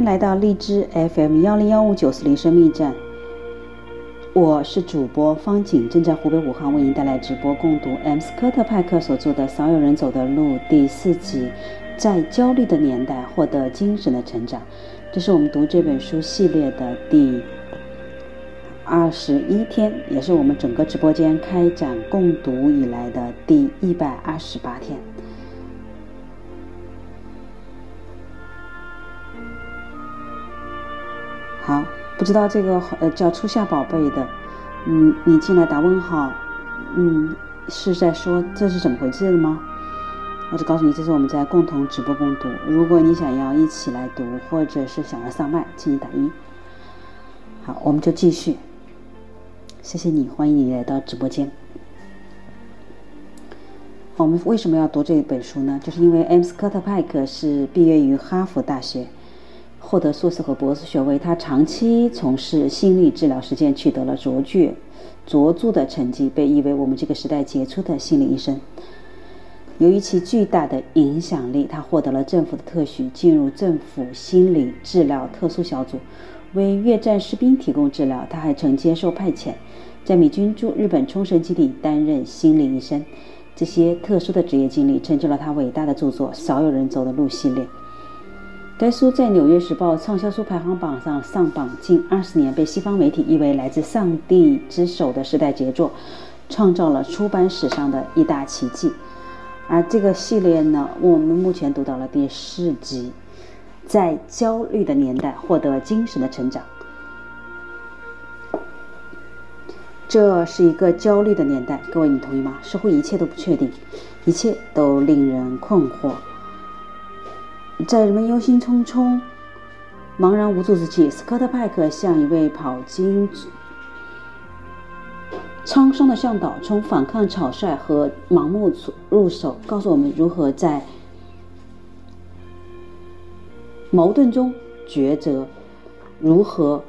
欢迎来到荔枝 FM 幺零幺五九四零生命站，我是主播方景，正在湖北武汉为您带来直播共读 M 斯科特派克所著的《少有人走的路》第四集，在焦虑的年代获得精神的成长。这是我们读这本书系列的第二十一天，也是我们整个直播间开展共读以来的第一百二十八天。不知道这个呃叫初夏宝贝的，嗯，你进来打问号，嗯，是在说这是怎么回事吗？我就告诉你，这是我们在共同直播共读。如果你想要一起来读，或者是想要上麦，请你打一。好，我们就继续。谢谢你，欢迎你来到直播间。我们为什么要读这本书呢？就是因为 M 斯科特派克是毕业于哈佛大学。获得硕士和博士学位，他长期从事心理治疗实践，取得了卓绝、卓著的成绩，被誉为我们这个时代杰出的心理医生。由于其巨大的影响力，他获得了政府的特许，进入政府心理治疗特殊小组，为越战士兵提供治疗。他还曾接受派遣，在美军驻日本冲绳基地担任心理医生。这些特殊的职业经历，成就了他伟大的著作《少有人走的路》系列。该书在《纽约时报》畅销书排行榜上上榜近二十年，被西方媒体誉为来自上帝之手的时代杰作，创造了出版史上的一大奇迹。而这个系列呢，我们目前读到了第四集，在焦虑的年代获得精神的成长。这是一个焦虑的年代，各位你同意吗？似乎一切都不确定，一切都令人困惑。在人们忧心忡忡、茫然无助之际，斯科特派克像一位跑经沧桑的向导，从反抗草率和盲目入手，告诉我们如何在矛盾中抉择，如何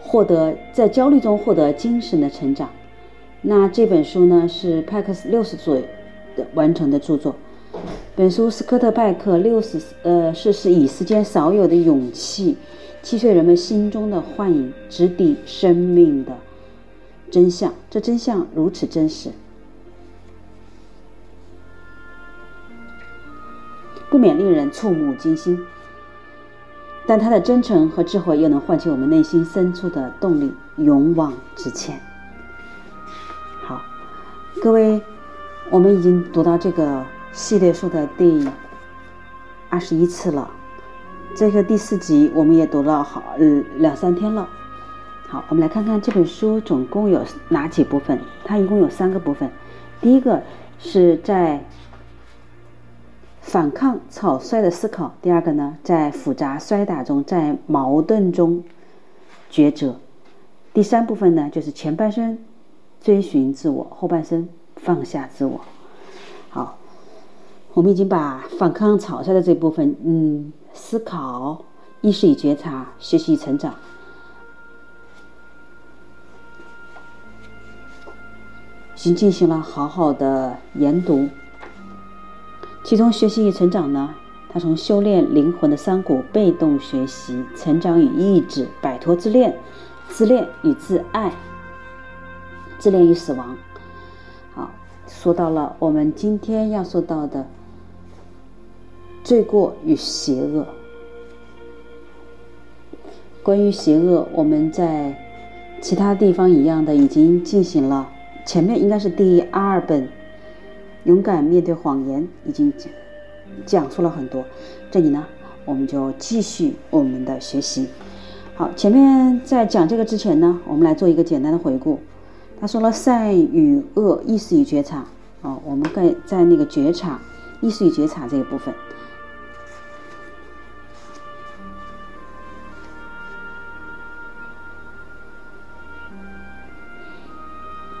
获得在焦虑中获得精神的成长。那这本书呢，是派克斯六十岁的完成的著作。本书斯科特派克六十呃是是以世间少有的勇气，击碎人们心中的幻影，直抵生命的真相。这真相如此真实，不免令人触目惊心。但他的真诚和智慧又能唤起我们内心深处的动力，勇往直前。好，各位，我们已经读到这个。系列书的第二十一次了，这个第四集我们也读了好呃两三天了。好，我们来看看这本书总共有哪几部分？它一共有三个部分。第一个是在反抗草率的思考；第二个呢，在复杂摔打中，在矛盾中抉择；第三部分呢，就是前半生追寻自我，后半生放下自我。我们已经把反抗草率的这部分，嗯，思考、意识与觉察、学习与成长，已经进行了好好的研读。其中学习与成长呢，它从修炼灵魂的山谷、被动学习、成长与意志、摆脱自恋、自恋与自爱、自恋与死亡。好，说到了我们今天要说到的。罪过与邪恶。关于邪恶，我们在其他地方一样的已经进行了。前面应该是第二本《勇敢面对谎言》，已经讲讲述了很多。这里呢，我们就继续我们的学习。好，前面在讲这个之前呢，我们来做一个简单的回顾。他说了善与恶、意识与觉察。啊，我们在在那个觉察、意识与觉察这一部分。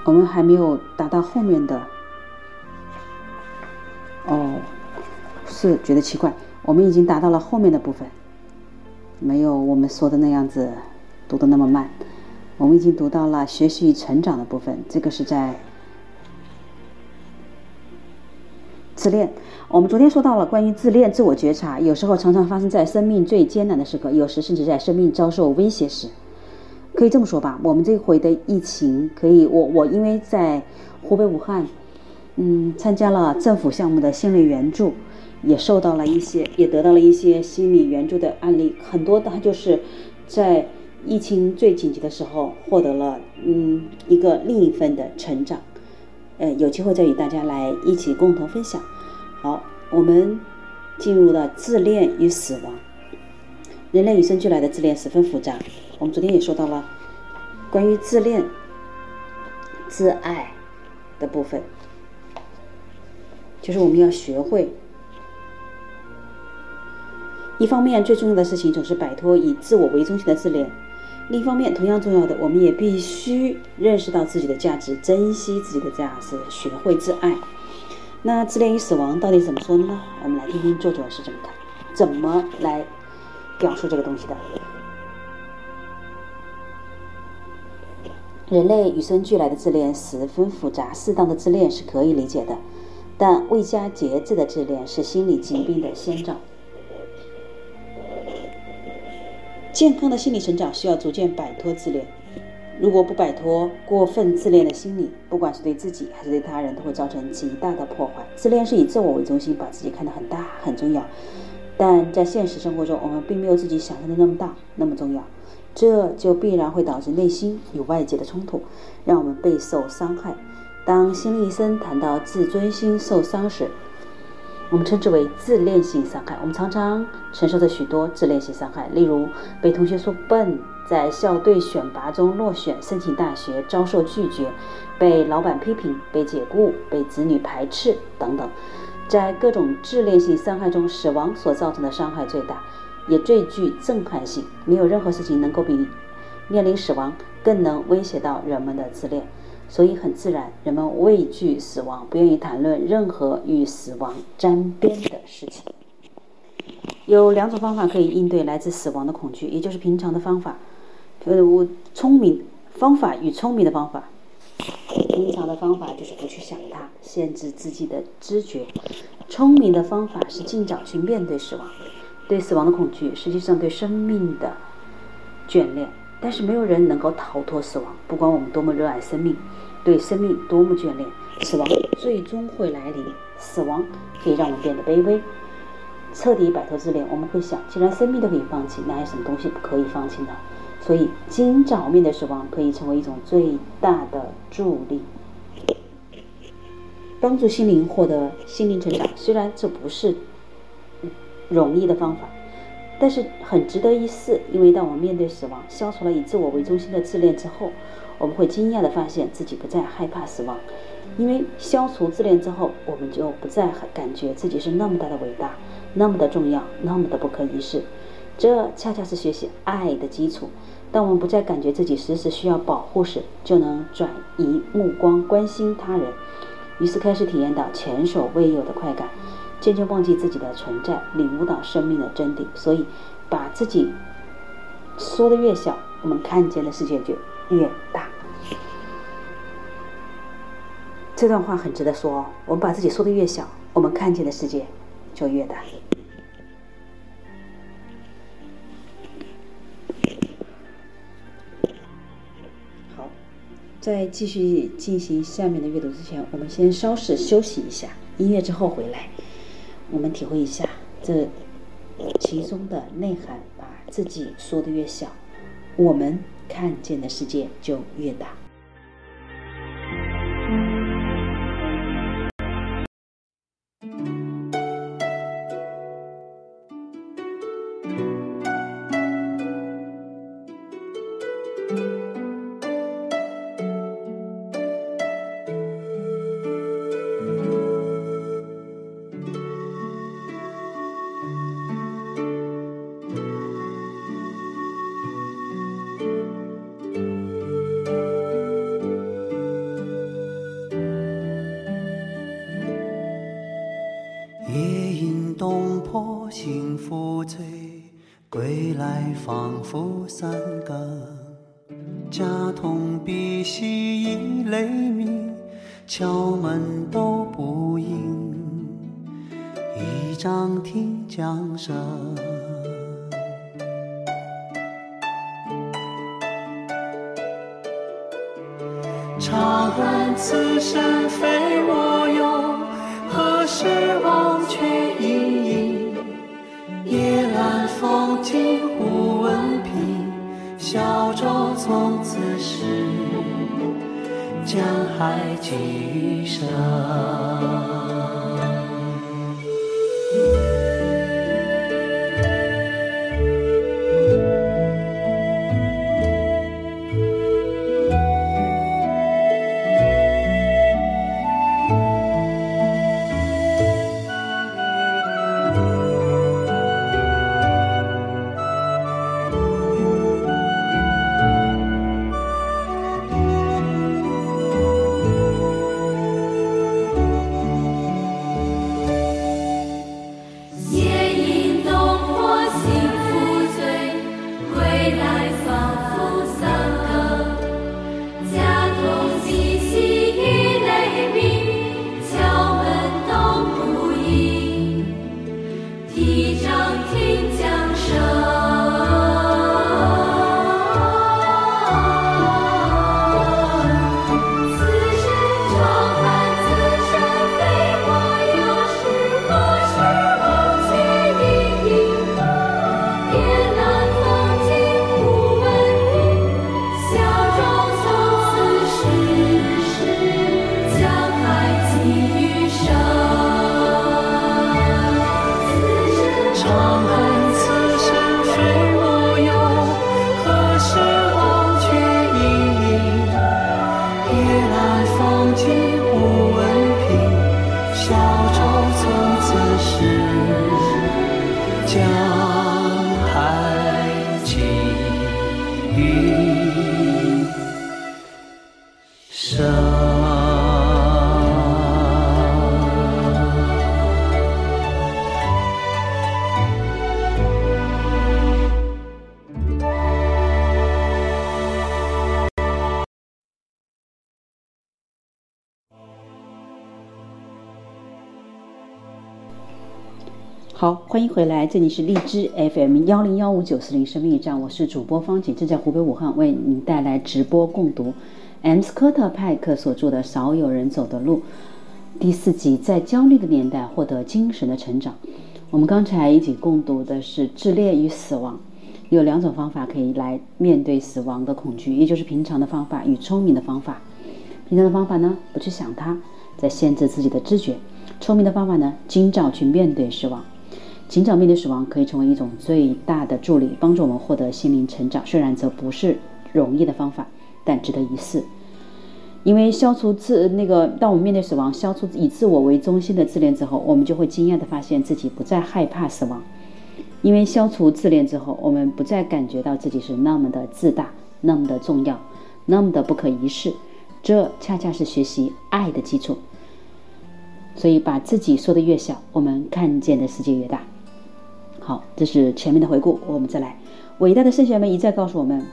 我们还没有达到后面的，哦，是觉得奇怪。我们已经达到了后面的部分，没有我们说的那样子读的那么慢。我们已经读到了学习与成长的部分，这个是在自恋。我们昨天说到了关于自恋、自我觉察，有时候常常发生在生命最艰难的时刻，有时甚至在生命遭受威胁时。可以这么说吧，我们这回的疫情，可以我我因为在湖北武汉，嗯，参加了政府项目的心理援助，也受到了一些，也得到了一些心理援助的案例，很多他就是在疫情最紧急的时候获得了嗯一个另一份的成长。呃，有机会再与大家来一起共同分享。好，我们进入了自恋与死亡。人类与生俱来的自恋十分复杂。我们昨天也说到了关于自恋、自爱的部分，就是我们要学会。一方面，最重要的事情总是摆脱以自我为中心的自恋；另一方面，同样重要的，我们也必须认识到自己的价值，珍惜自己的价值，学会自爱。那自恋与死亡到底怎么说呢？我们来听听作者是怎么看，怎么来表述这个东西的。人类与生俱来的自恋十分复杂，适当的自恋是可以理解的，但未加节制的自恋是心理疾病的先兆。健康的心理成长需要逐渐摆脱自恋，如果不摆脱过分自恋的心理，不管是对自己还是对他人，都会造成极大的破坏。自恋是以自我为中心，把自己看得很大很重要，但在现实生活中，我们并没有自己想象的那么大那么重要。这就必然会导致内心与外界的冲突，让我们备受伤害。当心理医生谈到自尊心受伤时，我们称之为自恋性伤害。我们常常承受着许多自恋性伤害，例如被同学说笨，在校队选拔中落选，申请大学遭受拒绝，被老板批评，被解雇，被子女排斥等等。在各种自恋性伤害中，死亡所造成的伤害最大。也最具震撼性，没有任何事情能够比面临死亡更能威胁到人们的自恋，所以很自然，人们畏惧死亡，不愿意谈论任何与死亡沾边的事情。有两种方法可以应对来自死亡的恐惧，也就是平常的方法，呃，我聪明方法与聪明的方法。平常的方法就是不去想它，限制自己的知觉；聪明的方法是尽早去面对死亡。对死亡的恐惧，实际上对生命的眷恋。但是没有人能够逃脱死亡，不管我们多么热爱生命，对生命多么眷恋，死亡最终会来临。死亡可以让我们变得卑微，彻底摆脱自恋。我们会想，既然生命都可以放弃，那有什么东西不可以放弃呢？所以，今早面对死亡，可以成为一种最大的助力，帮助心灵获得心灵成长。虽然这不是。容易的方法，但是很值得一试。因为当我们面对死亡，消除了以自我为中心的自恋之后，我们会惊讶地发现自己不再害怕死亡。因为消除自恋之后，我们就不再感觉自己是那么大的伟大，那么的重要，那么的不可一世。这恰恰是学习爱的基础。当我们不再感觉自己时时需要保护时，就能转移目光，关心他人，于是开始体验到前所未有的快感。渐渐忘记自己的存在，领悟到生命的真谛。所以，把自己缩得越小，我们看见的世界就越大。这段话很值得说哦。我们把自己缩得越小，我们看见的世界就越大。好，在继续进行下面的阅读之前，我们先稍事休息一下，音乐之后回来。我们体会一下这其中的内涵，把自己缩的越小，我们看见的世界就越大。欢迎回来，这里是荔枝 FM 幺零幺五九四零生命驿站，我是主播方景，正在湖北武汉为您带来直播共读 M 斯科特派克所著的《少有人走的路》第四集，在焦虑的年代获得精神的成长。我们刚才一起共读的是自恋与死亡，有两种方法可以来面对死亡的恐惧，也就是平常的方法与聪明的方法。平常的方法呢，不去想它，在限制自己的知觉；聪明的方法呢，今早去面对死亡。尽早面对死亡，可以成为一种最大的助力，帮助我们获得心灵成长。虽然这不是容易的方法，但值得一试。因为消除自那个，当我们面对死亡，消除以自我为中心的自恋之后，我们就会惊讶地发现自己不再害怕死亡。因为消除自恋之后，我们不再感觉到自己是那么的自大，那么的重要，那么的不可一世。这恰恰是学习爱的基础。所以，把自己说得越小，我们看见的世界越大。好，这是前面的回顾，我们再来。伟大的圣贤们一再告诉我们，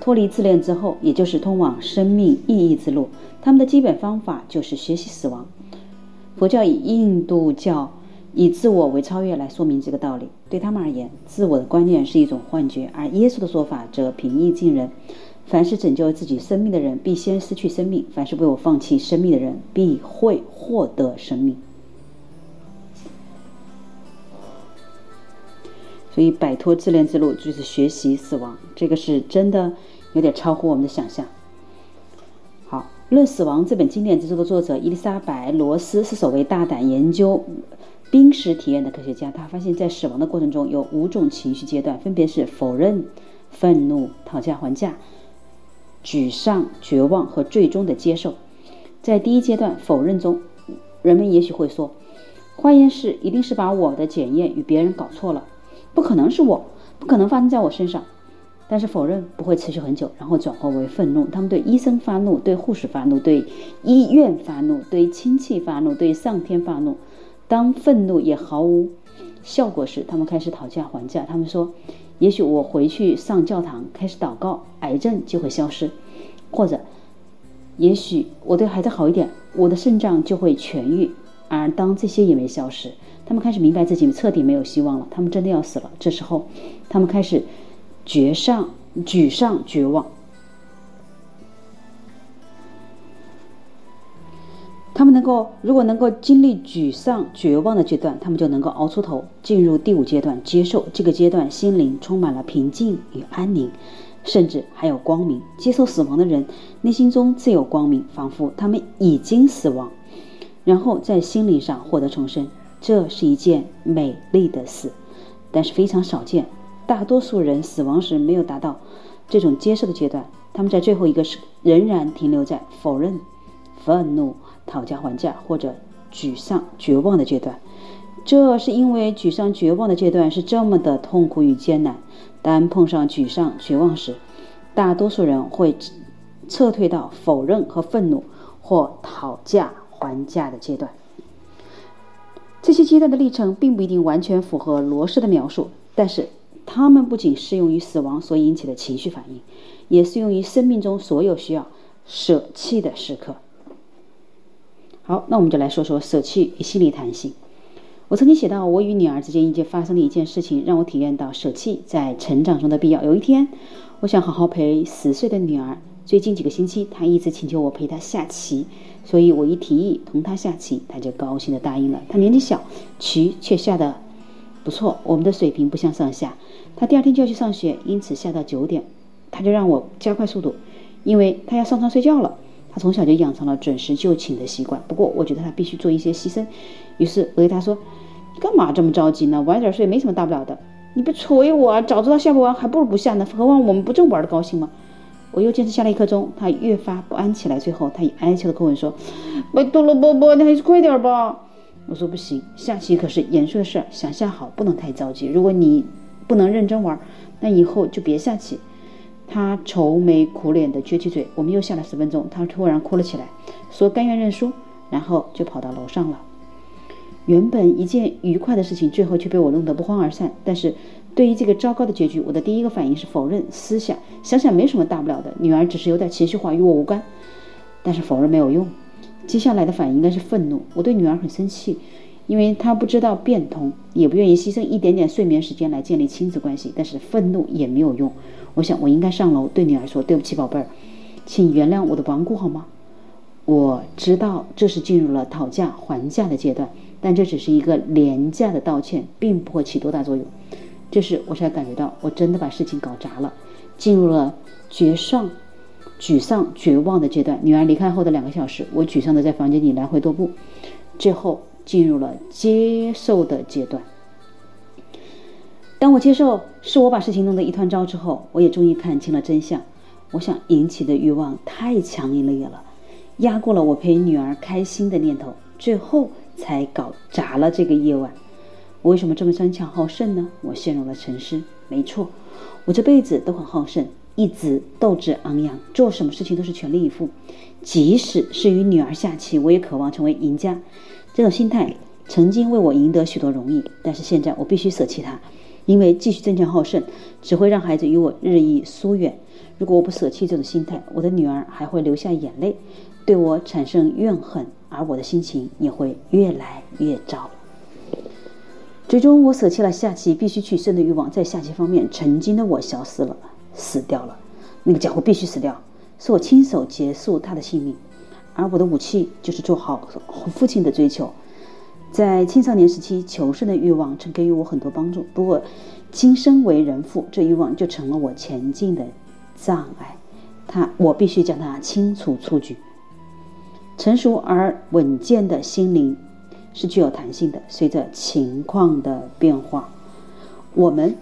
脱离自恋之后，也就是通往生命意义之路。他们的基本方法就是学习死亡。佛教以印度教以自我为超越来说明这个道理。对他们而言，自我的观念是一种幻觉，而耶稣的说法则平易近人。凡是拯救自己生命的人，必先失去生命；凡是为我放弃生命的人，必会获得生命。所以，摆脱自恋之路就是学习死亡，这个是真的有点超乎我们的想象。好，《论死亡》这本经典之作的作者伊丽莎白·罗斯是首位大胆研究濒死体验的科学家。他发现，在死亡的过程中有五种情绪阶段，分别是否认、愤怒、讨价还价、沮丧、绝望和最终的接受。在第一阶段否认中，人们也许会说：“化验室一定是把我的检验与别人搞错了。”不可能是我，不可能发生在我身上。但是否认不会持续很久，然后转化为愤怒。他们对医生发怒，对护士发怒，对医院发怒，对亲戚发怒，对上天发怒。当愤怒也毫无效果时，他们开始讨价还价。他们说：“也许我回去上教堂，开始祷告，癌症就会消失；或者，也许我对孩子好一点，我的肾脏就会痊愈。”而当这些也没消失，他们开始明白自己彻底没有希望了，他们真的要死了。这时候，他们开始绝上、沮丧、绝望。他们能够，如果能够经历沮丧、绝望的阶段，他们就能够熬出头，进入第五阶段，接受这个阶段，心灵充满了平静与安宁，甚至还有光明。接受死亡的人，内心中自有光明，仿佛他们已经死亡，然后在心理上获得重生。这是一件美丽的事，但是非常少见。大多数人死亡时没有达到这种接受的阶段，他们在最后一个是仍然停留在否认、愤怒。讨价还价或者沮丧、绝望的阶段，这是因为沮丧、绝望的阶段是这么的痛苦与艰难。当碰上沮丧、绝望时，大多数人会撤退到否认和愤怒或讨价还价的阶段。这些阶段的历程并不一定完全符合罗氏的描述，但是它们不仅适用于死亡所引起的情绪反应，也适用于生命中所有需要舍弃的时刻。好，那我们就来说说舍弃与心理弹性。我曾经写到，我与女儿之间一件发生的一件事情，让我体验到舍弃在成长中的必要。有一天，我想好好陪十岁的女儿。最近几个星期，她一直请求我陪她下棋，所以我一提议同他下棋，他就高兴地答应了。他年纪小，棋却下得不错，我们的水平不相上下。他第二天就要去上学，因此下到九点，他就让我加快速度，因为他要上床睡觉了。他从小就养成了准时就寝的习惯，不过我觉得他必须做一些牺牲。于是我对他说：“你干嘛这么着急呢？晚点睡没什么大不了的。你别催我，早知道下不完还不如不下呢。何况我们不正玩的高兴吗？”我又坚持下了一刻钟，他越发不安起来。最后他以哀求的口吻说：“拜托了，伯伯，你还是快点吧。”我说：“不行，下棋可是严肃的事，想下好不能太着急。如果你不能认真玩，那以后就别下棋。”他愁眉苦脸的撅起嘴，我们又下了十分钟，他突然哭了起来，说甘愿认输，然后就跑到楼上了。原本一件愉快的事情，最后却被我弄得不欢而散。但是对于这个糟糕的结局，我的第一个反应是否认、思想，想想没什么大不了的，女儿只是有点情绪化，与我无关。但是否认没有用，接下来的反应应该是愤怒。我对女儿很生气，因为她不知道变通，也不愿意牺牲一点点睡眠时间来建立亲子关系。但是愤怒也没有用。我想，我应该上楼对女儿说：“对不起，宝贝儿，请原谅我的顽固，好吗？”我知道这是进入了讨价还价的阶段，但这只是一个廉价的道歉，并不会起多大作用。这时，我才感觉到我真的把事情搞砸了，进入了绝丧、沮丧、绝望的阶段。女儿离开后的两个小时，我沮丧的在房间里来回踱步，最后进入了接受的阶段。当我接受是我把事情弄得一团糟之后，我也终于看清了真相。我想引起的欲望太强烈了，压过了我陪女儿开心的念头，最后才搞砸了这个夜晚。我为什么这么争强好胜呢？我陷入了沉思。没错，我这辈子都很好胜，一直斗志昂扬，做什么事情都是全力以赴。即使是与女儿下棋，我也渴望成为赢家。这种心态曾经为我赢得许多荣誉，但是现在我必须舍弃它。因为继续争强好胜，只会让孩子与我日益疏远。如果我不舍弃这种心态，我的女儿还会流下眼泪，对我产生怨恨，而我的心情也会越来越糟。最终，我舍弃了下棋必须取胜的欲望，在下棋方面，曾经的我消失了，死掉了。那个家伙必须死掉，是我亲手结束他的性命。而我的武器就是做好父亲的追求。在青少年时期，求胜的欲望曾给予我很多帮助。不过，今生为人父，这欲望就成了我前进的障碍。他，我必须将它清除出局。成熟而稳健的心灵是具有弹性的，随着情况的变化，我们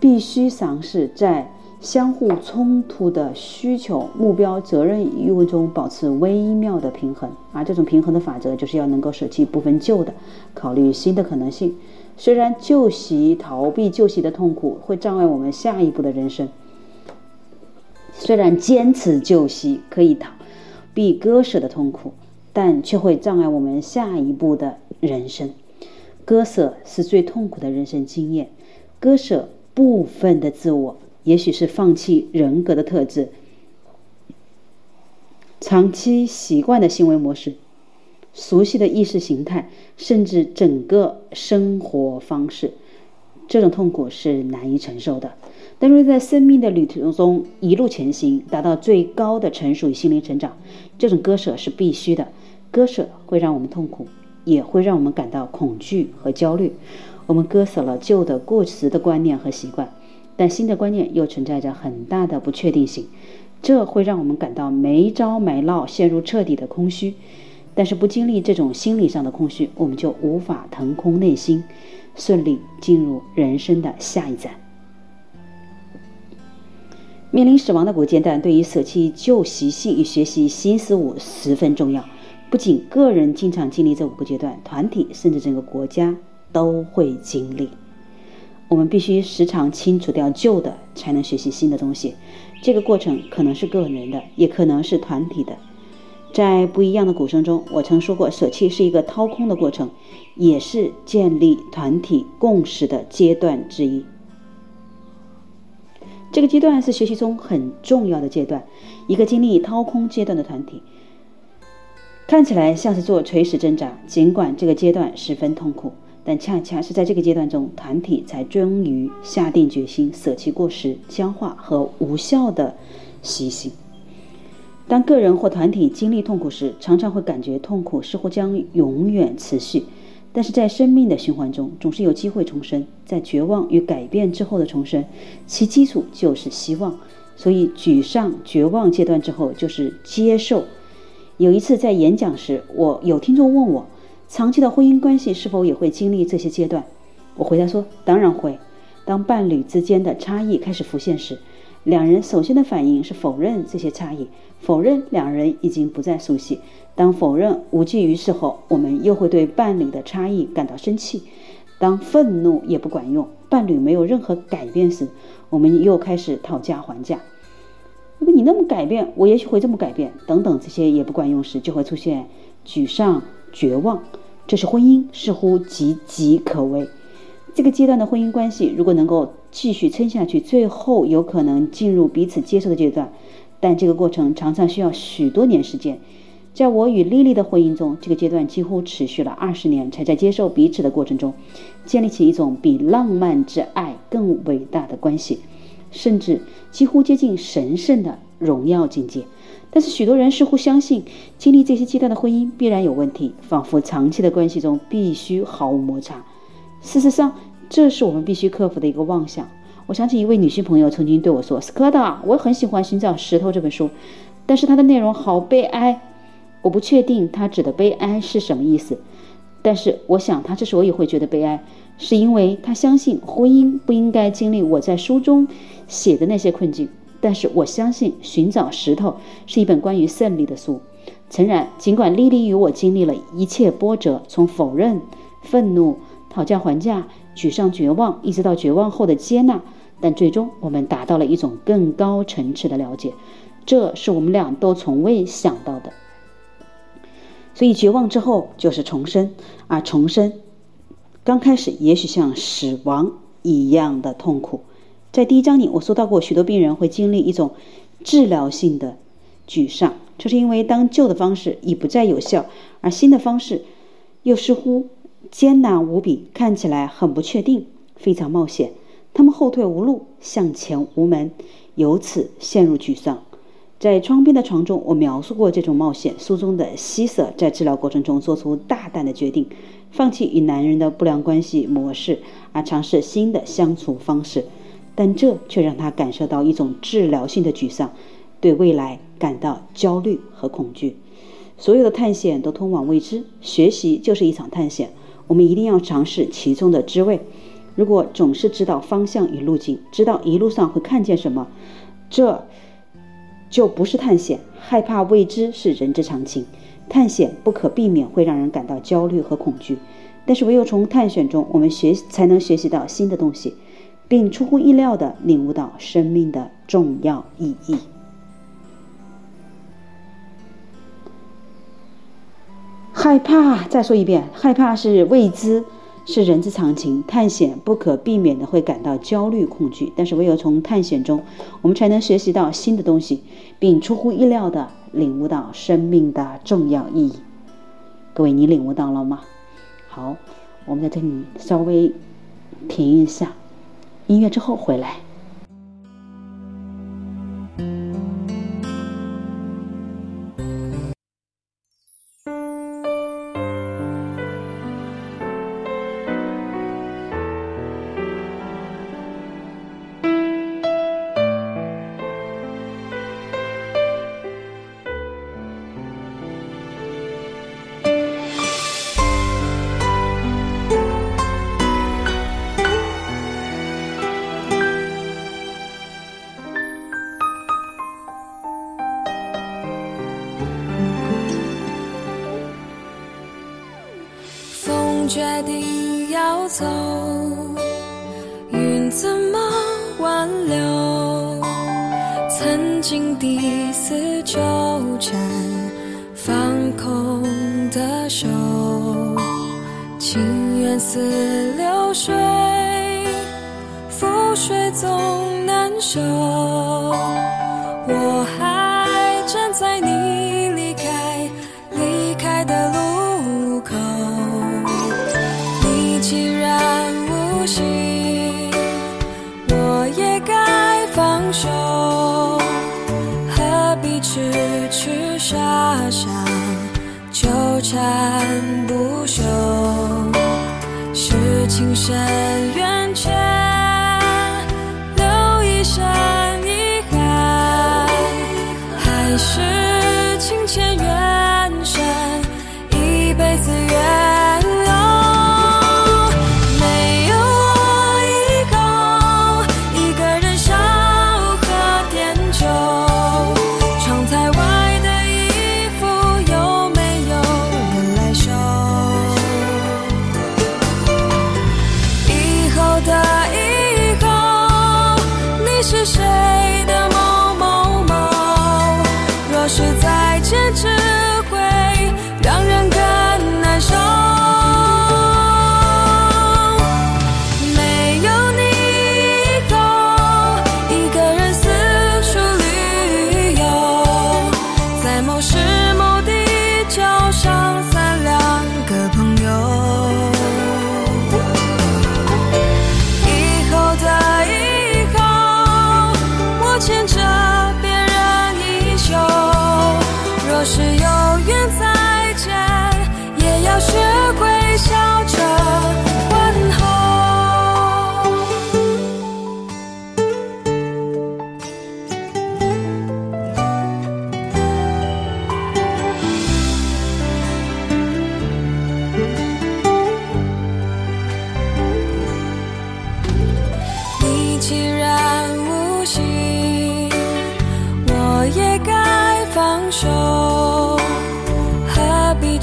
必须尝试在。相互冲突的需求、目标、责任与义务中保持微妙的平衡，而这种平衡的法则就是要能够舍弃部分旧的，考虑新的可能性。虽然旧习、逃避旧习的痛苦会障碍我们下一步的人生，虽然坚持旧习可以逃避割舍的痛苦，但却会障碍我们下一步的人生。割舍是最痛苦的人生经验，割舍部分的自我。也许是放弃人格的特质，长期习惯的行为模式，熟悉的意识形态，甚至整个生活方式。这种痛苦是难以承受的。但是在生命的旅途中一路前行，达到最高的成熟与心灵成长，这种割舍是必须的。割舍会让我们痛苦，也会让我们感到恐惧和焦虑。我们割舍了旧的过时的观念和习惯，但新的观念又存在着很大的不确定性，这会让我们感到没招没落，陷入彻底的空虚。但是不经历这种心理上的空虚，我们就无法腾空内心，顺利进入人生的下一站。面临死亡的古阶段，对于舍弃旧习性与学习新事物十分重要。不仅个人经常经历这五个阶段，团体甚至整个国家都会经历。我们必须时常清除掉旧的，才能学习新的东西。这个过程可能是个人的，也可能是团体的。在不一样的鼓声中，我曾说过，舍弃是一个掏空的过程，也是建立团体共识的阶段之一。这个阶段是学习中很重要的阶段。一个经历掏空阶段的团体，看起来像是做垂死挣扎。尽管这个阶段十分痛苦，但恰恰是在这个阶段中，团体才终于下定决心舍弃过时、僵化和无效的习性。当个人或团体经历痛苦时，常常会感觉痛苦似乎将永远持续。但是在生命的循环中，总是有机会重生。在绝望与改变之后的重生，其基础就是希望。所以，沮丧、绝望阶段之后就是接受。有一次在演讲时，我有听众问我，长期的婚姻关系是否也会经历这些阶段？我回答说，当然会。当伴侣之间的差异开始浮现时，两人首先的反应是否认这些差异，否认两人已经不再熟悉。当否认无济于事后，我们又会对伴侣的差异感到生气；当愤怒也不管用，伴侣没有任何改变时，我们又开始讨价还价。如果你那么改变，我也许会这么改变。等等，这些也不管用时，就会出现沮丧、绝望。这是婚姻似乎岌岌可危。这个阶段的婚姻关系，如果能够继续撑下去，最后有可能进入彼此接受的阶段，但这个过程常常需要许多年时间。在我与莉莉的婚姻中，这个阶段几乎持续了二十年，才在接受彼此的过程中，建立起一种比浪漫之爱更伟大的关系，甚至几乎接近神圣的荣耀境界。但是许多人似乎相信，经历这些阶段的婚姻必然有问题，仿佛长期的关系中必须毫无摩擦。事实上，这是我们必须克服的一个妄想。我想起一位女性朋友曾经对我说：“斯科特，我很喜欢《寻找石头》这本书，但是它的内容好悲哀。”我不确定他指的悲哀是什么意思，但是我想他之所以会觉得悲哀，是因为他相信婚姻不应该经历我在书中写的那些困境。但是我相信《寻找石头》是一本关于胜利的书。诚然，尽管莉莉与我经历了一切波折，从否认、愤怒、讨价还价、沮丧、绝望，一直到绝望后的接纳，但最终我们达到了一种更高层次的了解，这是我们俩都从未想到的。所以，绝望之后就是重生，而重生刚开始也许像死亡一样的痛苦。在第一章里，我说到过，许多病人会经历一种治疗性的沮丧，这是因为当旧的方式已不再有效，而新的方式又似乎艰难无比，看起来很不确定，非常冒险。他们后退无路，向前无门，由此陷入沮丧。在窗边的床中，我描述过这种冒险。书中的希瑟在治疗过程中做出大胆的决定，放弃与男人的不良关系模式，而尝试新的相处方式。但这却让他感受到一种治疗性的沮丧，对未来感到焦虑和恐惧。所有的探险都通往未知，学习就是一场探险。我们一定要尝试其中的滋味。如果总是知道方向与路径，知道一路上会看见什么，这。就不是探险，害怕未知是人之常情。探险不可避免会让人感到焦虑和恐惧，但是唯有从探险中，我们学才能学习到新的东西，并出乎意料的领悟到生命的重要意义。害怕再说一遍害怕是未知是人之常情探险不可避免的会感到焦虑恐惧。但是唯有从探险中我们才能学习到新的东西并出乎意料的领悟到生命的重要意义。各位你领悟到了吗？好我们在这里稍微停一下。一月之后回来。你既然无心，我也该放手，何必痴痴傻傻纠缠不休，是情深缘浅。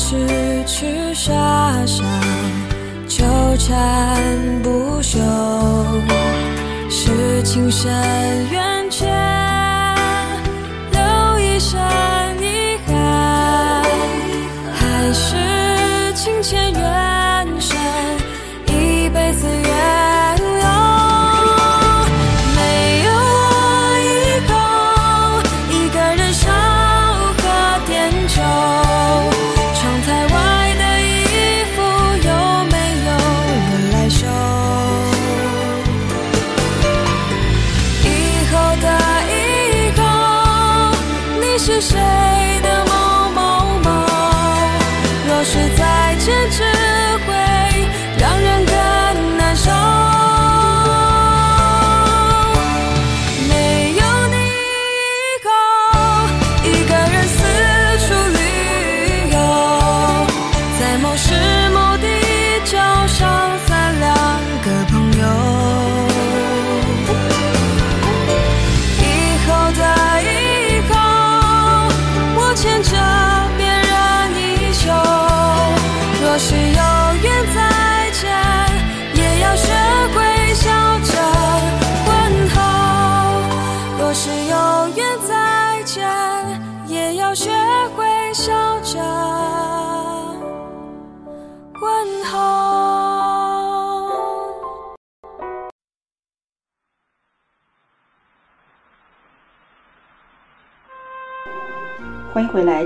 痴痴傻傻纠缠不休是情深缘浅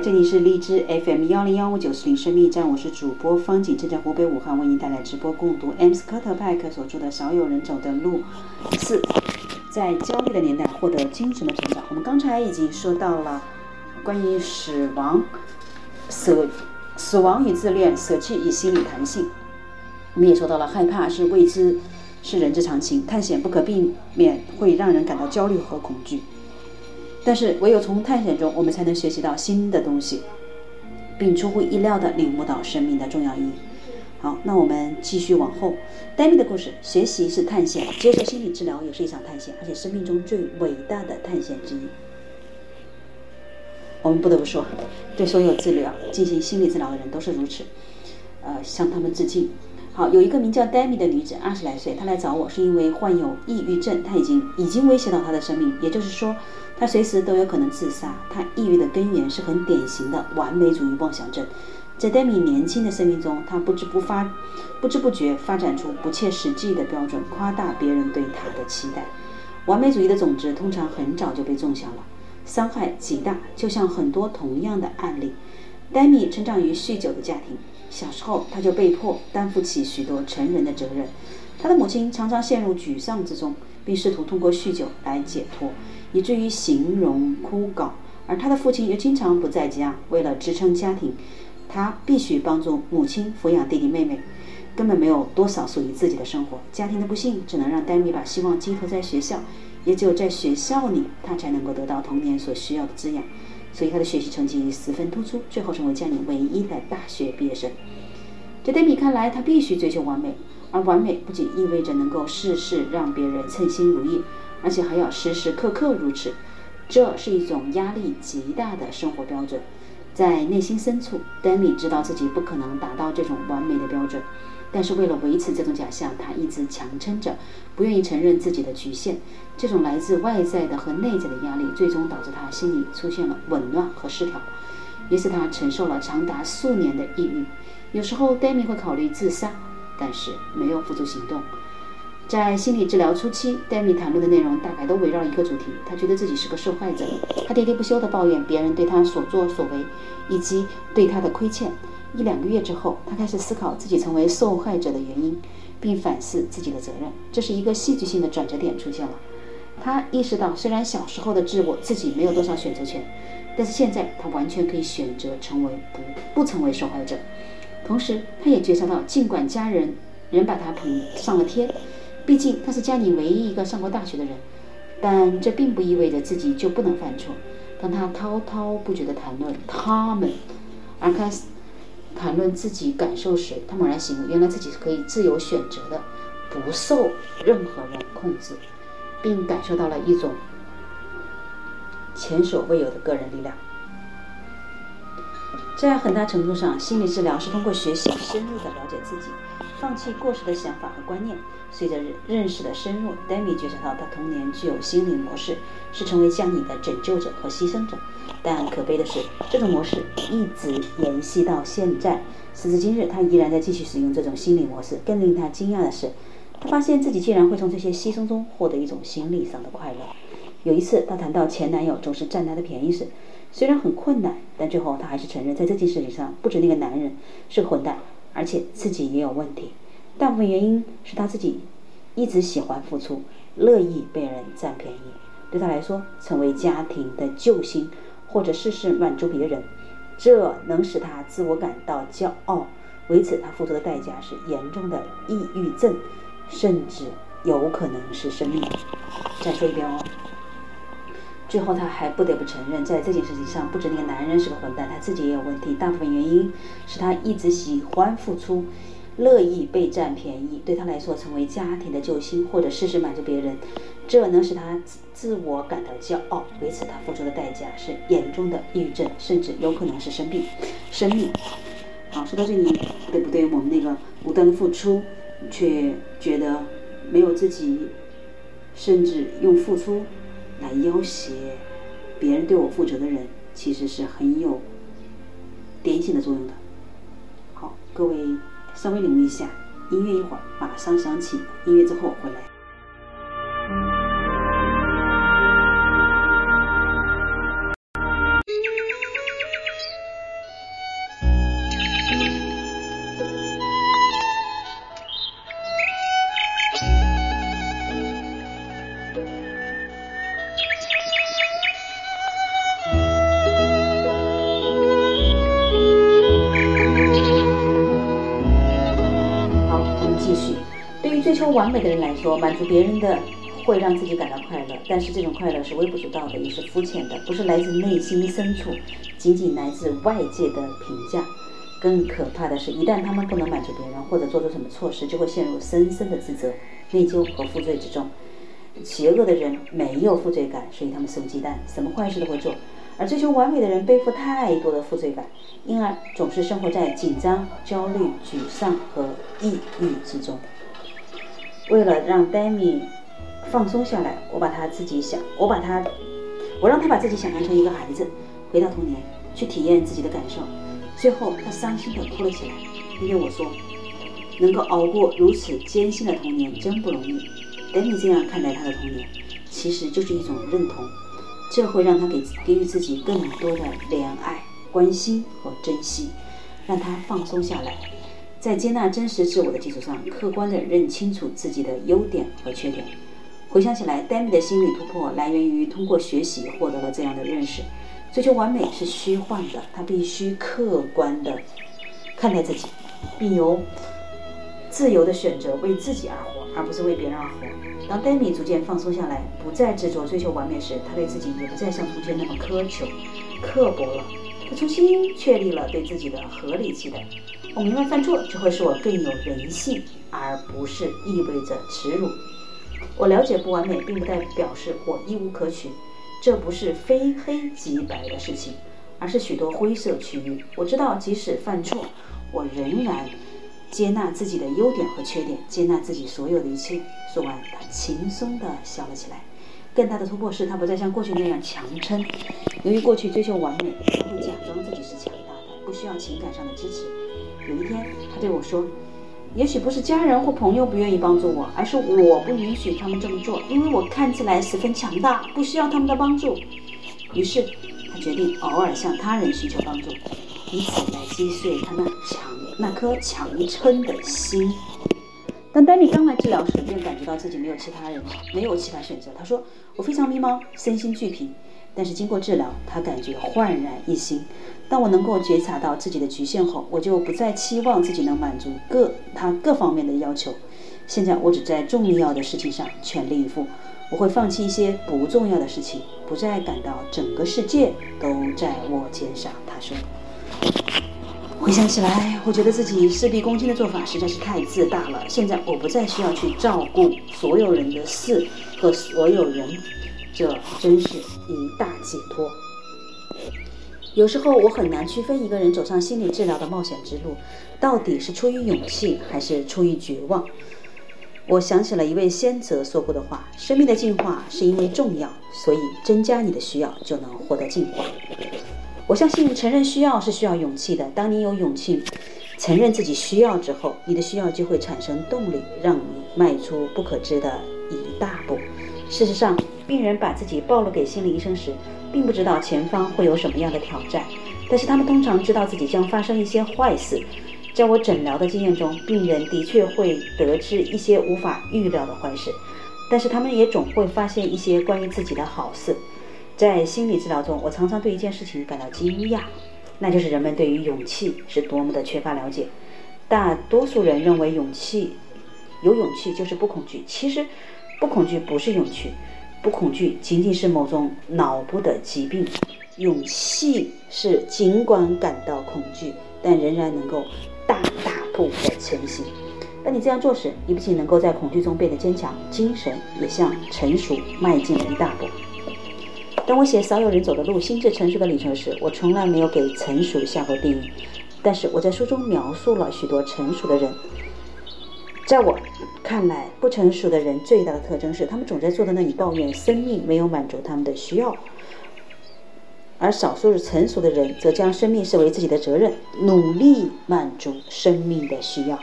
这里是荔枝 FM 幺零幺五九四零生命站，我是主播方景，正在湖北武汉为您带来直播共读 M 斯科特派克所著的《少有人走的路》四，在焦虑的年代获得精神的成长。我们刚才已经说到了关于死亡、舍死亡与自恋、舍弃与心理弹性。我们也说到了害怕是未知，是人之常情，探险不可避免会让人感到焦虑和恐惧。但是，唯有从探险中，我们才能学习到新的东西，并出乎意料地领悟到生命的重要意义。好，那我们继续往后。戴米的故事，学习是探险，接受心理治疗也是一场探险，而且生命中最伟大的探险之一。我们不得不说，对所有治疗进行心理治疗的人都是如此。呃，向他们致敬。好，有一个名叫戴米的女子，二十来岁，她来找我是因为患有抑郁症，她已经已经威胁到她的生命，也就是说。他随时都有可能自杀。他抑郁的根源是很典型的完美主义妄想症。在戴米年轻的生命中，他不知不发、不知不觉发展出不切实际的标准，夸大别人对他的期待。完美主义的种子通常很早就被种下了，伤害极大。就像很多同样的案例，戴米成长于酗酒的家庭，小时候他就被迫担负起许多成人的责任。他的母亲常常陷入沮丧之中，并试图通过酗酒来解脱。以至于形容枯槁，而他的父亲又经常不在家。为了支撑家庭，他必须帮助母亲抚养弟弟妹妹，根本没有多少属于自己的生活。家庭的不幸只能让丹米把希望寄托在学校，也只有在学校里，他才能够得到童年所需要的滋养。所以他的学习成绩十分突出，最后成为家里唯一的大学毕业生。在丹米看来，他必须追求完美，而完美不仅意味着能够事事让别人称心如意。而且还要时时刻刻如此，这是一种压力极大的生活标准。在内心深处，丹尼知道自己不可能达到这种完美的标准，但是为了维持这种假象，他一直强撑着，不愿意承认自己的局限。这种来自外在的和内在的压力，最终导致他心里出现了紊乱和失调，于是他承受了长达数年的抑郁。有时候，丹尼会考虑自杀，但是没有付诸行动。在心理治疗初期，戴米谈论的内容大概都围绕一个主题：他觉得自己是个受害者。他喋喋不休地抱怨别人对他所作所为，以及对他的亏欠。一两个月之后，他开始思考自己成为受害者的原因，并反思自己的责任。这是一个戏剧性的转折点出现了。他意识到，虽然小时候的自我自己没有多少选择权，但是现在他完全可以选择成为不不成为受害者。同时，他也觉察到，尽管家人仍把他捧上了天。毕竟他是家里唯一一个上过大学的人，但这并不意味着自己就不能犯错。当他滔滔不绝地谈论他们，而开始谈论自己感受时，他猛然醒悟，原来自己是可以自由选择的，不受任何人控制，并感受到了一种前所未有的个人力量。在很大程度上，心理治疗是通过学习深入的了解自己，放弃过时的想法和观念。随着认识的深入，Demi 觉察到他童年具有心理模式，是成为家里的拯救者和牺牲者。但可悲的是，这种模式一直延续到现在。时至今日，他依然在继续使用这种心理模式。更令他惊讶的是，他发现自己竟然会从这些牺牲中获得一种心理上的快乐。有一次，他谈到前男友总是占他的便宜时，虽然很困难，但最后他还是承认，在这件事情上，不止那个男人是混蛋，而且自己也有问题。大部分原因是他自己一直喜欢付出，乐意被人占便宜。对他来说，成为家庭的救星，或者事事满足别人，这能使他自我感到骄傲。为此，他付出的代价是严重的抑郁症，甚至有可能是生命。再说一遍哦。最后，他还不得不承认，在这件事情上，不止那个男人是个混蛋，他自己也有问题。大部分原因是他一直喜欢付出。乐意被占便宜，对他来说，成为家庭的救星，或者事事满足别人，这能使他自自我感到骄傲。为此，他付出的代价是严重的抑郁症，甚至有可能是生病、生命。好，说到这里，对不对？我们那个无端的付出，却觉得没有自己，甚至用付出来要挟别人对我负责的人，其实是很有点醒的作用的。好，各位。稍微领悟一下，音乐一会儿马上响起，音乐之后回来。完美的人来说，满足别人的会让自己感到快乐，但是这种快乐是微不足道的，也是肤浅的，不是来自内心深处，仅仅来自外界的评价。更可怕的是，一旦他们不能满足别人，或者做出什么错事，就会陷入深深的自责、内疚和负罪之中。邪恶的人没有负罪感，所以他们肆无忌惮，什么坏事都会做；而追求完美的人背负太多的负罪感，因而总是生活在紧张、焦虑、沮丧和抑郁之中。为了让戴米放松下来，我把他自己想，我把他，我让他把自己想象成一个孩子，回到童年，去体验自己的感受。最后，他伤心地哭了起来，因为我说，能够熬过如此艰辛的童年真不容易。等你这样看待他的童年，其实就是一种认同，这会让他给给予自己更多的怜爱、关心和珍惜，让他放松下来，在接纳真实自我的基础上，客观地认清楚自己的优点和缺点。回想起来，戴米的心理突破来源于通过学习获得了这样的认识：追求完美是虚幻的，他必须客观地看待自己，并由自由的选择为自己而活，而不是为别人而活。当戴米逐渐放松下来，不再执着追求完美时，他对自己也不再像从前那么苛求、刻薄了。他重新确立了对自己的合理期待。我明白犯错只会使我更有人性，而不是意味着耻辱。我了解不完美，并不代表示我一无可取。这不是非黑即白的事情，而是许多灰色区域。我知道，即使犯错，我仍然接纳自己的优点和缺点，接纳自己所有的一切。说完，他轻松地笑了起来。更大的突破是他不再像过去那样强撑。由于过去追求完美，他会假装自己是强大的，不需要情感上的支持。有一天，他对我说：“也许不是家人或朋友不愿意帮助我，而是我不允许他们这么做，因为我看起来十分强大，不需要他们的帮助。”于是，他决定偶尔向他人寻求帮助，以此来击碎他那强那颗强撑的心。当丹米刚来治疗时，便感觉到自己没有其他人，没有其他选择。他说：“我非常迷茫，身心俱疲。”但是经过治疗，他感觉焕然一新。当我能够觉察到自己的局限后，我就不再期望自己能满足各他各方面的要求。现在我只在重要的事情上全力以赴。我会放弃一些不重要的事情，不再感到整个世界都在我肩上。他说。回想起来，我觉得自己事必躬亲的做法实在是太自大了。现在我不再需要去照顾所有人的事和所有人，这真是一大解脱。有时候我很难区分一个人走上心理治疗的冒险之路，到底是出于勇气还是出于绝望。我想起了一位先哲说过的话：“生命的进化是因为重要，所以增加你的需要就能获得进化。”我相信承认需要是需要勇气的。当你有勇气承认自己需要之后，你的需要就会产生动力，让你迈出不可知的一大步。事实上，病人把自己暴露给心理医生时，并不知道前方会有什么样的挑战，但是他们通常知道自己将发生一些坏事。在我诊疗的经验中，病人的确会得知一些无法预料的坏事，但是他们也总会发现一些关于自己的好事。在心理治疗中，我常常对一件事情感到惊讶，那就是人们对于勇气是多么的缺乏了解。大多数人认为勇气，有勇气就是不恐惧。其实，不恐惧不是勇气，不恐惧仅仅是某种脑部的疾病。勇气是尽管感到恐惧，但仍然能够大大步的前行。当你这样做时，你不仅能够在恐惧中变得坚强，精神也向成熟迈进了一大步。当我写少有人走的路，心智成熟的旅程时，我从来没有给成熟下过定义。但是我在书中描述了许多成熟的人。在我看来，不成熟的人最大的特征是，他们总在坐在那里抱怨生命没有满足他们的需要；而少数成熟的人则将生命视为自己的责任，努力满足生命的需要。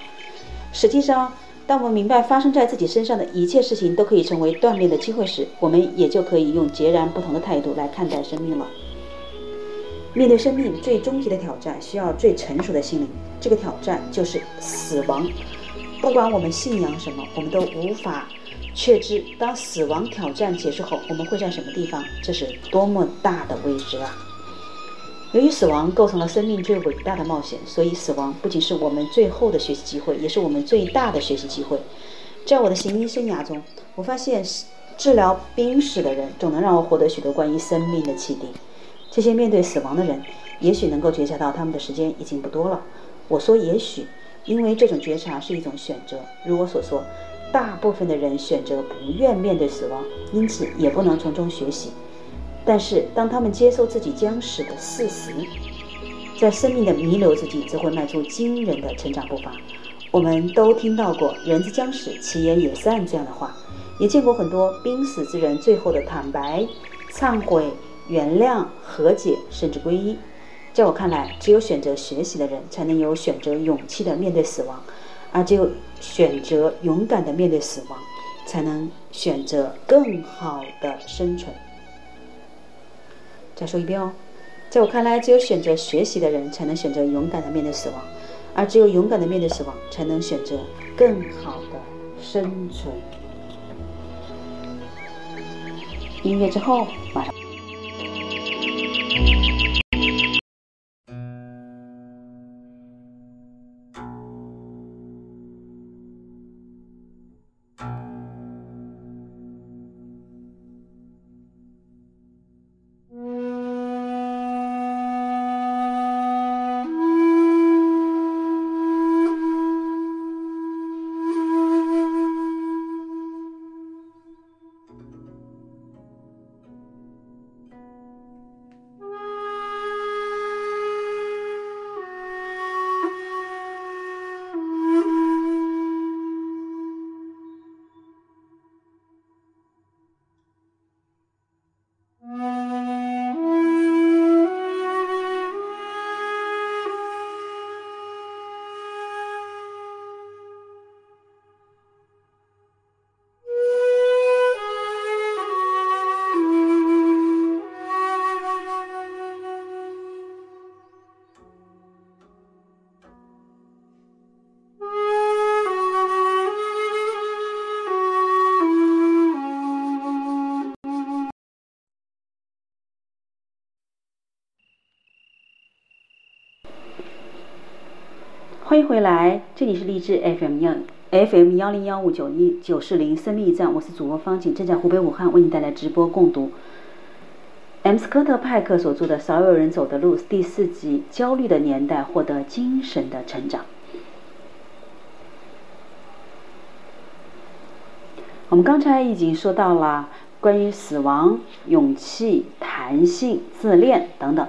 实际上，当我们明白发生在自己身上的一切事情都可以成为锻炼的机会时，我们也就可以用截然不同的态度来看待生命了。面对生命最终极的挑战，需要最成熟的心灵。这个挑战就是死亡。不管我们信仰什么，我们都无法确知当死亡挑战结束后，我们会在什么地方。这是多么大的未知啊！由于死亡构成了生命最伟大的冒险，所以死亡不仅是我们最后的学习机会，也是我们最大的学习机会。在我的行医生涯中，我发现治疗濒死的人总能让我获得许多关于生命的启迪。这些面对死亡的人，也许能够觉察到他们的时间已经不多了。我说也许，因为这种觉察是一种选择。如我所说，大部分的人选择不愿面对死亡，因此也不能从中学习。但是，当他们接受自己将死的事实，在生命的弥留之际，则会迈出惊人的成长步伐。我们都听到过“人之将死，其言也善”这样的话，也见过很多濒死之人最后的坦白、忏悔、原谅、和解，甚至皈依。在我看来，只有选择学习的人，才能有选择勇气的面对死亡；而只有选择勇敢的面对死亡，才能选择更好的生存。再说一遍哦，在我看来，只有选择学习的人，才能选择勇敢的面对死亡。而只有勇敢的面对死亡，才能选择更好的生存。音乐之后，马上。欢迎回来，这里是励志 FM 幺 FM 幺零幺五九一九四零生命驿站，我是主播方景，正在湖北武汉为你带来直播共读。M 斯科特派克所著的《少有人走的路》第四集《焦虑的年代》获得精神的成长。我们刚才已经说到了关于死亡、勇气、弹性、自恋等等。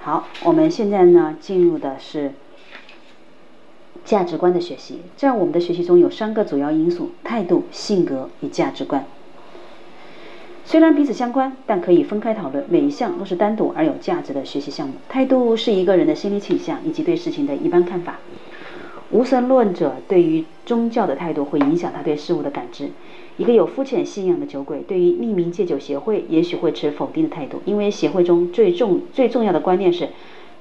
好，我们现在呢进入的是。价值观的学习，在我们的学习中有三个主要因素：态度、性格与价值观。虽然彼此相关，但可以分开讨论。每一项都是单独而有价值的学习项目。态度是一个人的心理倾向以及对事情的一般看法。无神论者对于宗教的态度会影响他对事物的感知。一个有肤浅信仰的酒鬼对于匿名戒酒协会也许会持否定的态度，因为协会中最重最重要的观念是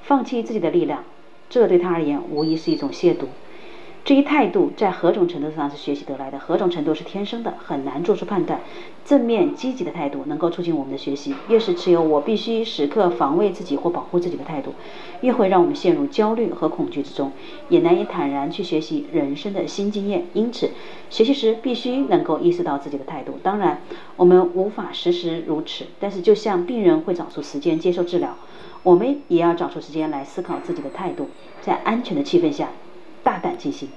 放弃自己的力量。这对他而言无疑是一种亵渎。这一态度在何种程度上是学习得来的，何种程度是天生的，很难做出判断。正面积极的态度能够促进我们的学习。越是持有我必须时刻防卫自己或保护自己的态度，越会让我们陷入焦虑和恐惧之中，也难以坦然去学习人生的新经验。因此，学习时必须能够意识到自己的态度。当然，我们无法时时如此，但是就像病人会找出时间接受治疗。我们也要找出时间来思考自己的态度，在安全的气氛下大胆进行。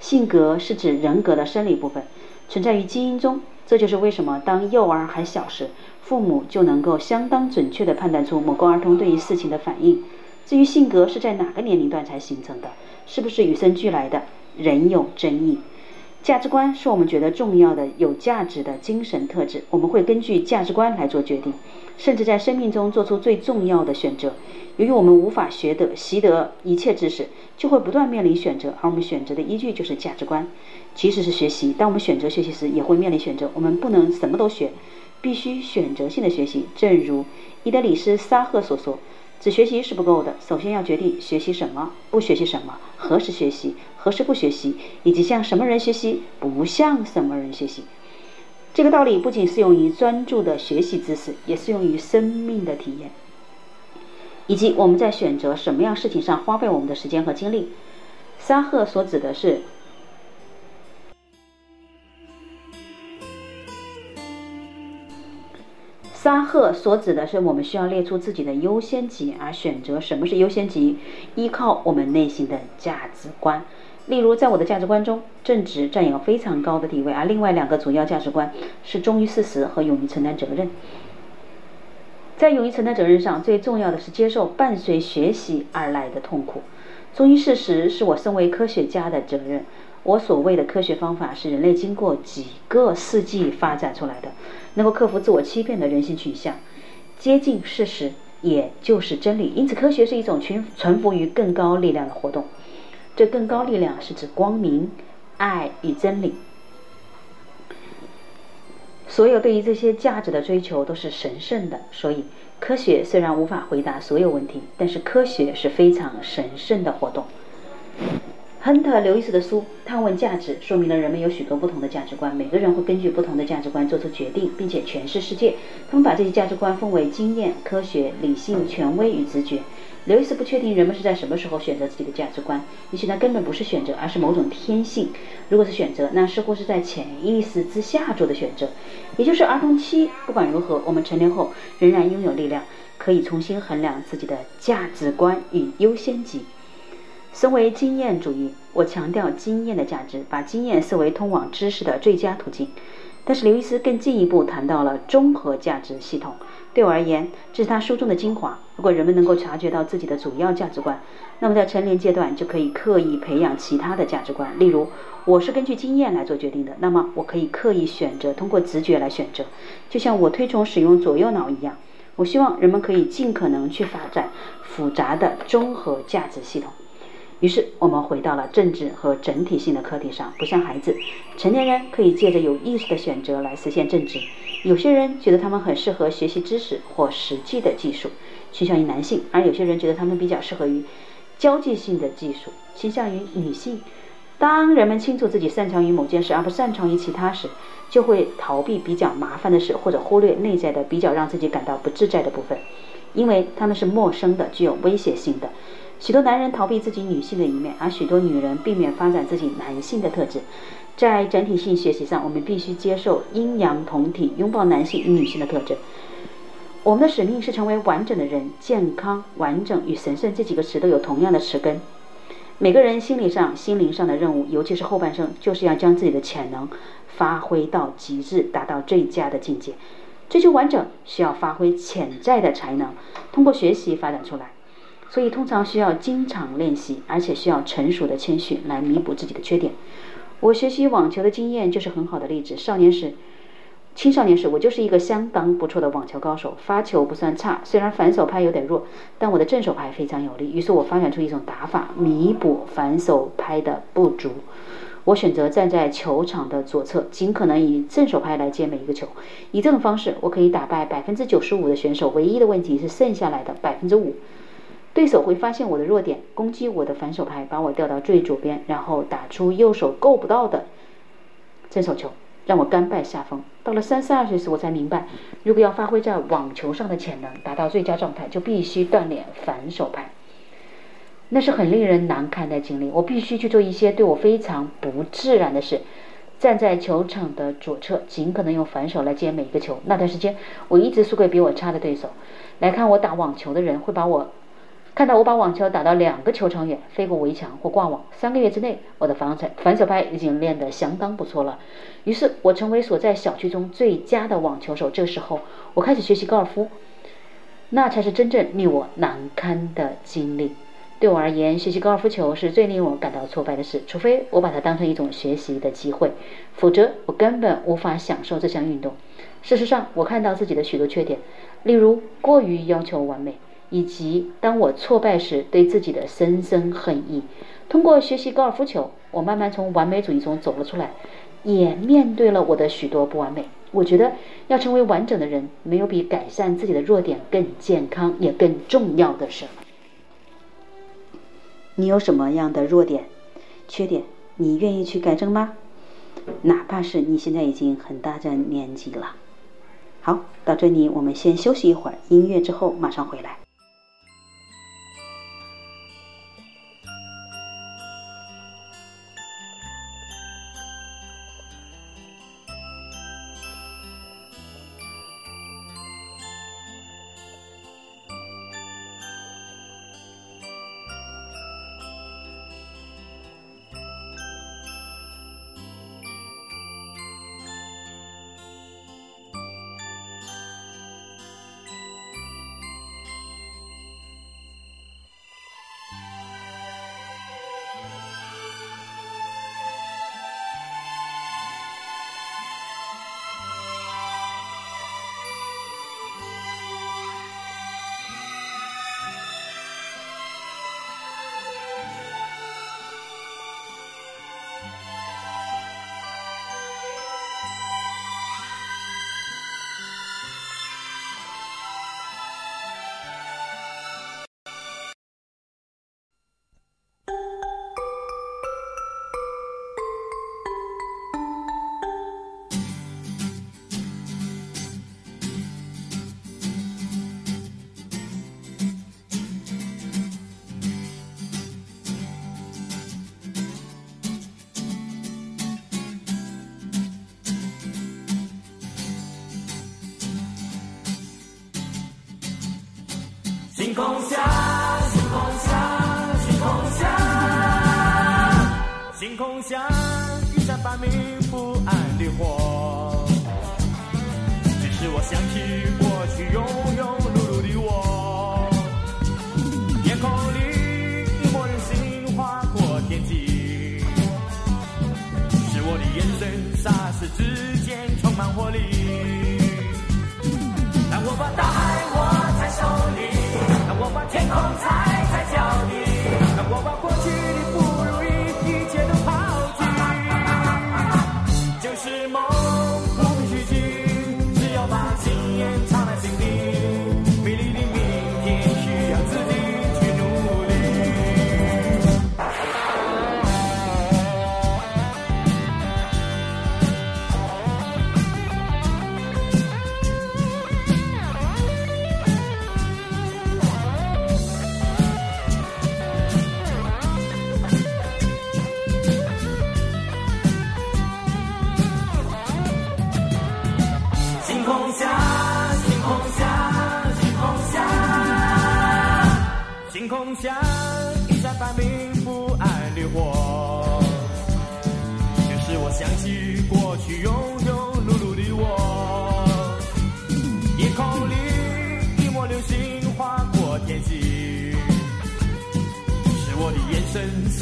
性格是指人格的生理部分，存在于基因中。这就是为什么当幼儿还小时，父母就能够相当准确地判断出某个儿童对于事情的反应。至于性格是在哪个年龄段才形成的，是不是与生俱来的，仍有争议。价值观是我们觉得重要的、有价值的精神特质，我们会根据价值观来做决定。甚至在生命中做出最重要的选择。由于我们无法学得习得一切知识，就会不断面临选择，而我们选择的依据就是价值观。即使是学习，当我们选择学习时，也会面临选择。我们不能什么都学，必须选择性的学习。正如伊德里斯·沙赫所说：“只学习是不够的，首先要决定学习什么，不学习什么，何时学习，何时不学习，以及向什么人学习，不向什么人学习。”这个道理不仅适用于专注的学习知识也适用于生命的体验。以及我们在选择什么样事情上花费我们的时间和精力。沙赫所指的是。沙赫所指的是我们需要列出自己的优先级而选择什么是优先级依靠我们内心的价值观。例如，在我的价值观中，正直占有非常高的地位，而另外两个主要价值观是忠于事实和勇于承担责任。在勇于承担责任上，最重要的是接受伴随学习而来的痛苦。忠于事实是我身为科学家的责任。我所谓的科学方法是人类经过几个世纪发展出来的，能够克服自我欺骗的人性取向，接近事实，也就是真理。因此，科学是一种群臣服于更高力量的活动。这更高力量是指光明、爱与真理。所有对于这些价值的追求都是神圣的。所以，科学虽然无法回答所有问题，但是科学是非常神圣的活动。亨特·刘易斯的书《探问价值》说明了人们有许多不同的价值观，每个人会根据不同的价值观做出决定，并且诠释世界。他们把这些价值观分为经验、科学、理性、权威与直觉。刘易斯不确定人们是在什么时候选择自己的价值观，也许那根本不是选择，而是某种天性。如果是选择，那似乎是在潜意识之下做的选择，也就是儿童期。不管如何，我们成年后仍然拥有力量，可以重新衡量自己的价值观与优先级。身为经验主义，我强调经验的价值，把经验视为通往知识的最佳途径。但是刘易斯更进一步谈到了综合价值系统。对我而言，这是他书中的精华。如果人们能够察觉到自己的主要价值观，那么在成年阶段就可以刻意培养其他的价值观。例如，我是根据经验来做决定的，那么我可以刻意选择通过直觉来选择，就像我推崇使用左右脑一样。我希望人们可以尽可能去发展复杂的综合价值系统。于是，我们回到了政治和整体性的课题上。不像孩子，成年人可以借着有意识的选择来实现政治。有些人觉得他们很适合学习知识或实际的技术，倾向于男性；而有些人觉得他们比较适合于交际性的技术，倾向于女性。当人们清楚自己擅长于某件事而不擅长于其他时，就会逃避比较麻烦的事，或者忽略内在的比较让自己感到不自在的部分，因为他们是陌生的，具有威胁性的。许多男人逃避自己女性的一面，而许多女人避免发展自己男性的特质。在整体性学习上，我们必须接受阴阳同体，拥抱男性与女性的特质。我们的使命是成为完整的人，健康、完整与神圣这几个词都有同样的词根。每个人心理上、心灵上的任务，尤其是后半生，就是要将自己的潜能发挥到极致，达到最佳的境界。追求完整需要发挥潜在的才能，通过学习发展出来。所以，通常需要经常练习，而且需要成熟的谦虚来弥补自己的缺点。我学习网球的经验就是很好的例子。少年时、青少年时，我就是一个相当不错的网球高手，发球不算差，虽然反手拍有点弱，但我的正手拍非常有力。于是我发展出一种打法，弥补反手拍的不足。我选择站在球场的左侧，尽可能以正手拍来接每一个球。以这种方式，我可以打败百分之九十五的选手。唯一的问题是剩下来的百分之五。对手会发现我的弱点，攻击我的反手拍，把我调到最左边，然后打出右手够不到的正手球，让我甘拜下风。到了三十二岁时，我才明白，如果要发挥在网球上的潜能，达到最佳状态，就必须锻炼反手拍。那是很令人难堪的经历。我必须去做一些对我非常不自然的事，站在球场的左侧，尽可能用反手来接每一个球。那段时间，我一直输给比我差的对手。来看我打网球的人会把我。看到我把网球打到两个球场远，飞过围墙或挂网，三个月之内，我的反手反手拍已经练得相当不错了。于是，我成为所在小区中最佳的网球手。这时候，我开始学习高尔夫，那才是真正令我难堪的经历。对我而言，学习高尔夫球是最令我感到挫败的事。除非我把它当成一种学习的机会，否则我根本无法享受这项运动。事实上，我看到自己的许多缺点，例如过于要求完美。以及当我挫败时对自己的深深恨意。通过学习高尔夫球，我慢慢从完美主义中走了出来，也面对了我的许多不完美。我觉得要成为完整的人，没有比改善自己的弱点更健康也更重要的事。你有什么样的弱点、缺点？你愿意去改正吗？哪怕是你现在已经很大的年纪了。好，到这里我们先休息一会儿，音乐之后马上回来。星空下，星空下，星空下，星空下，一盏发明不安的火。只是我想起过去庸庸碌碌的我，天空里一抹人划过天际，是我的眼神霎时之间充满活力。当我把大海望。Hold. mountains.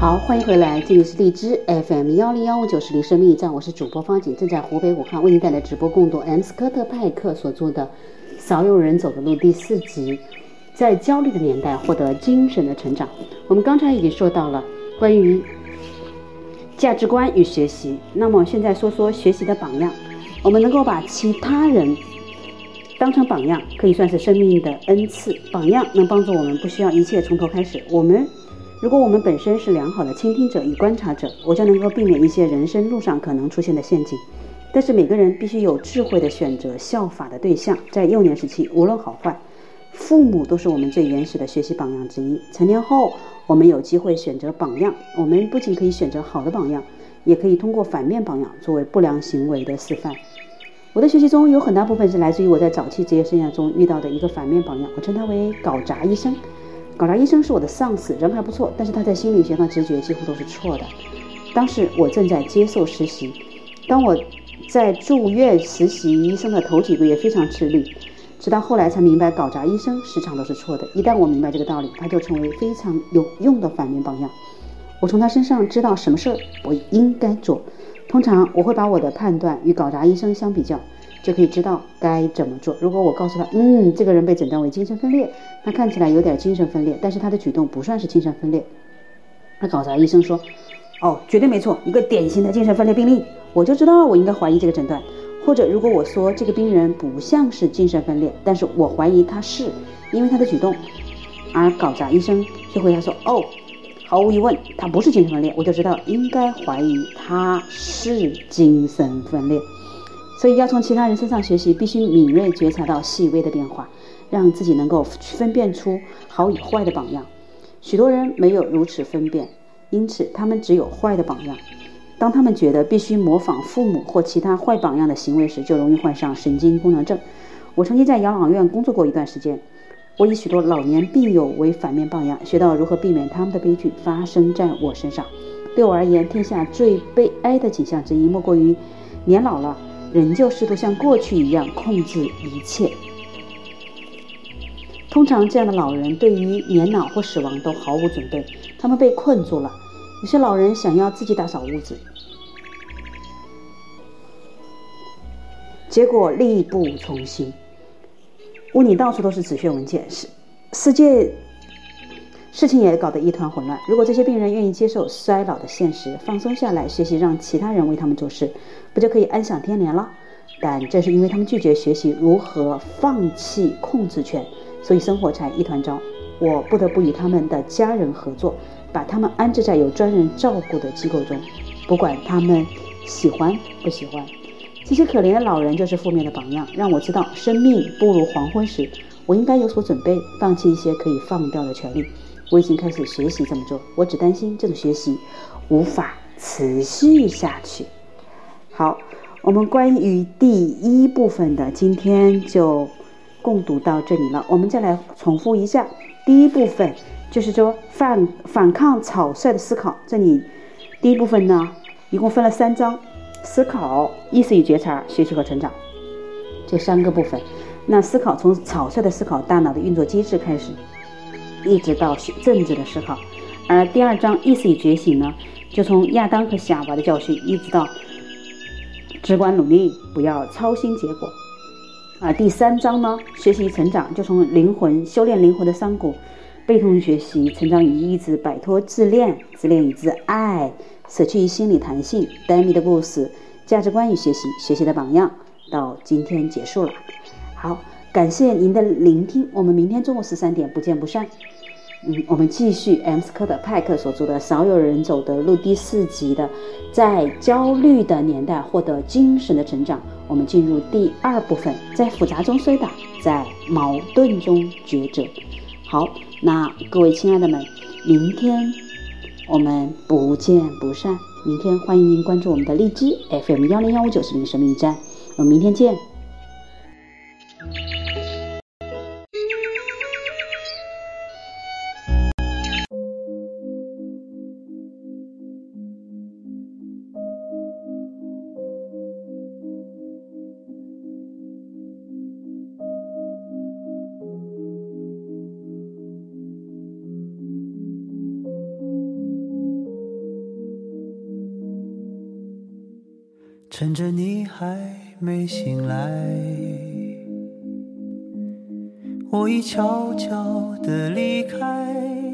好，欢迎回来，这里是荔枝 FM 幺零幺五九，是李生命驿站，我是主播方景，正在湖北武汉为您带来直播共读 M 斯科特派克所做的《少有人走的路》第四集，在焦虑的年代获得精神的成长。我们刚才已经说到了关于价值观与学习。那么现在说说学习的榜样。我们能够把其他人当成榜样可以算是生命的恩赐。榜样能帮助我们不需要一切从头开始。我们如果我们本身是良好的倾听者与观察者我就能够避免一些人生路上可能出现的陷阱。但是每个人必须有智慧的选择效法的对象在幼年时期无论好坏父母都是我们最原始的学习榜样之一。成年后我们有机会选择榜样，我们不仅可以选择好的榜样，也可以通过反面榜样作为不良行为的示范。我的学习中有很大部分是来自于我在早期职业生涯中遇到的一个反面榜样，我称他为搞砸医生。搞砸医生是我的上司，人还不错，但是他在心理学上直觉几乎都是错的。当时我正在接受实习，当我在住院实习医生的头几个月非常吃力，直到后来才明白搞砸医生时常都是错的。一旦我明白这个道理，他就成为非常有用的反面榜样。我从他身上知道什么事儿我应该做。通常我会把我的判断与搞砸医生相比较。就可以知道该怎么做。如果我告诉他，嗯，这个人被诊断为精神分裂，他看起来有点精神分裂，但是他的举动不算是精神分裂。那搞砸医生说，哦，绝对没错，一个典型的精神分裂病例，我就知道我应该怀疑这个诊断。或者如果我说这个病人不像是精神分裂，但是我怀疑他是，因为他的举动，而搞砸医生却回答说，哦，毫无疑问，他不是精神分裂，我就知道应该怀疑他是精神分裂。所以要从其他人身上学习，必须敏锐觉察到细微的变化，让自己能够分辨出好与坏的榜样。许多人没有如此分辨，因此他们只有坏的榜样。当他们觉得必须模仿父母或其他坏榜样的行为时，就容易患上神经功能症。我曾经在养老院工作过一段时间，我以许多老年病友为反面榜样，学到如何避免他们的悲剧发生在我身上。对我而言，天下最悲哀的景象之一，莫过于年老了。仍旧试图像过去一样控制一切。通常，这样的老人对于年老或死亡都毫无准备，他们被困住了。有些老人想要自己打扫屋子，结果力不从心，屋里到处都是纸屑文件，世世界。事情也搞得一团混乱。如果这些病人愿意接受衰老的现实，放松下来，学习让其他人为他们做事，不就可以安享天年了？但正是因为他们拒绝学习如何放弃控制权，所以生活才一团糟。我不得不与他们的家人合作，把他们安置在有专人照顾的机构中，不管他们喜欢不喜欢。这些可怜的老人就是负面的榜样，让我知道生命步入黄昏时，我应该有所准备，放弃一些可以放掉的权利。我已经开始学习这么做，我只担心这种学习无法持续下去。好，我们关于第一部分的今天就共读到这里了。我们再来重复一下，第一部分就是说反反抗草率的思考。这里第一部分呢，一共分了三章：思考、意识与觉察、学习和成长这三个部分。那思考从草率的思考，大脑的运作机制开始。一直到政治的思考，而第二章意识与觉醒呢，就从亚当和夏娃的教训，一直到只管努力，不要操心结果。而第三章呢，学习成长，就从灵魂修炼灵魂的山谷，被动学习成长与意志，摆脱自恋，自恋与自爱，舍弃心理弹性，，Demi 的故事，价值观与学习，学习的榜样，到今天结束了。好。感谢您的聆听，我们明天中午十三点不见不散。嗯，我们继续 M 斯科的派克所著的《少有人走的路》第四集的，在焦虑的年代获得精神的成长。我们进入第二部分，在复杂中摔倒，在矛盾中抉择。好，那各位亲爱的们，明天我们不见不散。明天欢迎您关注我们的荔枝 FM 幺零幺五九四零生命驿站，我们明天见。趁着你还没醒来，我已悄悄地离开。